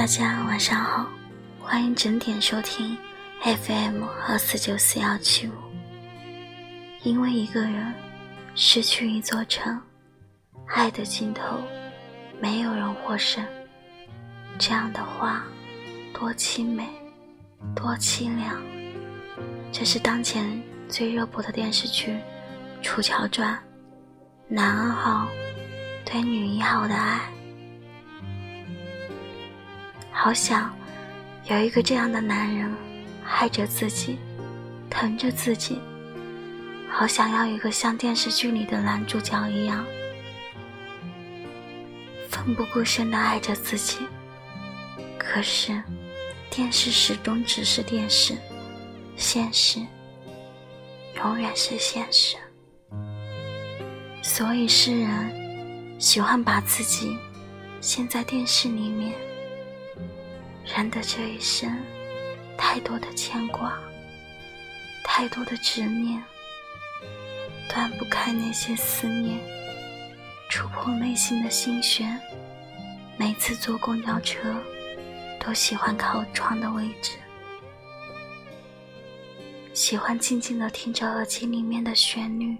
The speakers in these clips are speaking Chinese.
大家晚上好，欢迎整点收听 FM 二四九四幺七五。因为一个人失去一座城，爱的尽头，没有人获胜。这样的话，多凄美，多凄凉。这是当前最热播的电视剧《楚乔传》，男二号对女一号的爱。好想有一个这样的男人，爱着自己，疼着自己。好想要一个像电视剧里的男主角一样，奋不顾身的爱着自己。可是，电视始终只是电视，现实永远是现实。所以，世人喜欢把自己陷在电视里面。人的这一生，太多的牵挂，太多的执念，断不开那些思念，触破内心的心弦。每次坐公交车，都喜欢靠窗的位置，喜欢静静的听着耳机里面的旋律，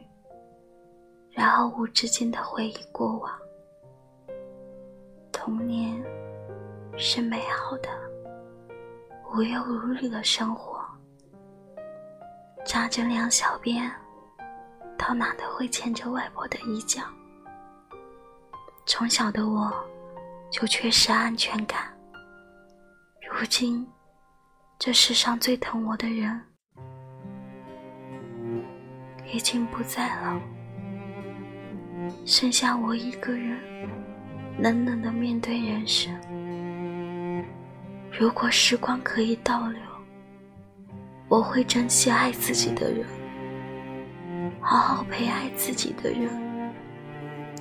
然后无止境的回忆过往。是美好的，无忧无虑的生活。扎着两小辫，到哪都会牵着外婆的衣角。从小的我，就缺失安全感。如今，这世上最疼我的人，已经不在了，剩下我一个人，冷冷的面对人生。如果时光可以倒流，我会珍惜爱自己的人，好好陪爱自己的人，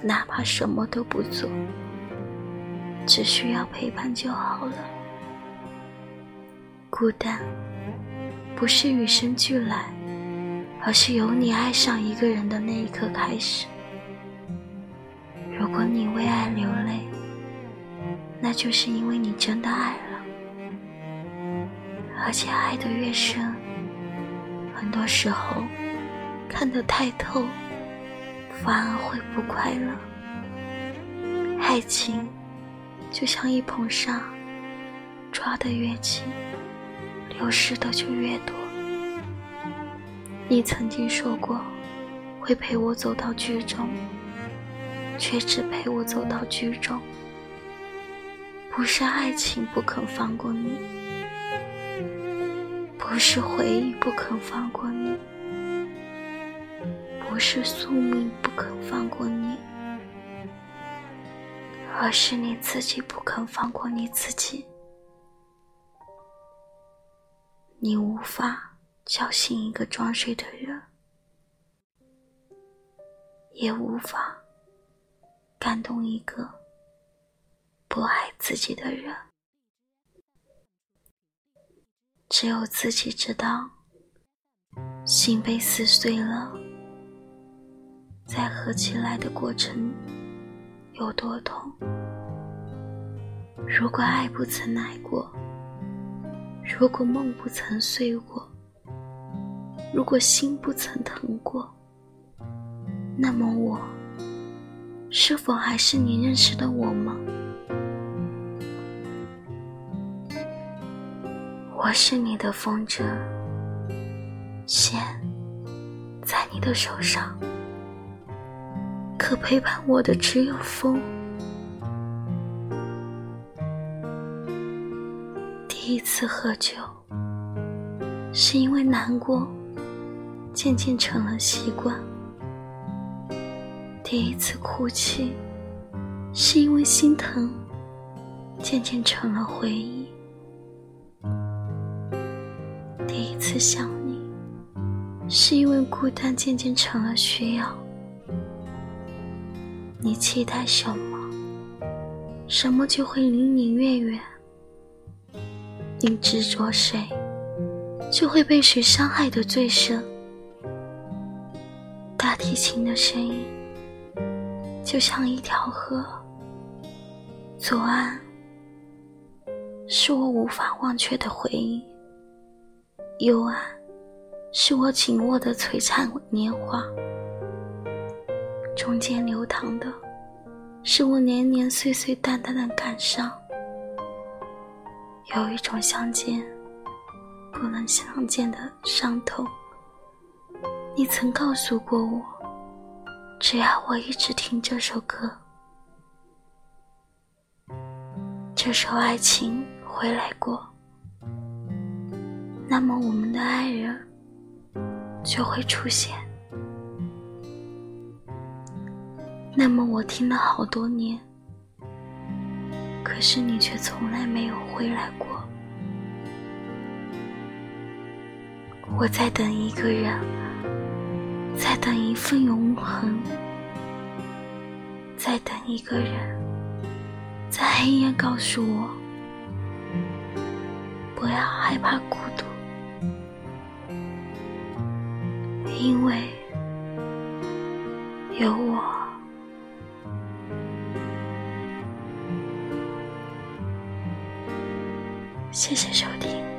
哪怕什么都不做，只需要陪伴就好了。孤单不是与生俱来，而是由你爱上一个人的那一刻开始。如果你为爱流泪，那就是因为你真的爱了。而且爱得越深，很多时候看得太透，反而会不快乐。爱情就像一捧沙，抓得越紧，流失的就越多。你曾经说过会陪我走到剧终，却只陪我走到剧终。不是爱情不肯放过你。不是回忆不肯放过你，不是宿命不肯放过你，而是你自己不肯放过你自己。你无法叫醒一个装睡的人，也无法感动一个不爱自己的人。只有自己知道，心被撕碎了，再合起来的过程有多痛。如果爱不曾来过，如果梦不曾碎过，如果心不曾疼过，那么我是否还是你认识的我吗？我是你的风筝，线在你的手上，可陪伴我的只有风。第一次喝酒，是因为难过，渐渐成了习惯；第一次哭泣，是因为心疼，渐渐成了回忆。次想你，是因为孤单渐渐成了需要。你期待什么，什么就会离你越远。你执着谁，就会被谁伤害的最深。大提琴的声音，就像一条河，左岸是我无法忘却的回忆；幽暗，是我紧握的璀璨年华。中间流淌的，是我年年岁岁淡淡的感伤。有一种相见不能相见的伤痛。你曾告诉过我，只要我一直听这首歌，这首爱情回来过，那么我们的爱人就会出现。那么我听了好多年，可是你却从来没有回来过。我在等一个人。在等一份永恒，在等一个人，在黑夜告诉我，不要害怕孤独，因为有我。谢谢收听。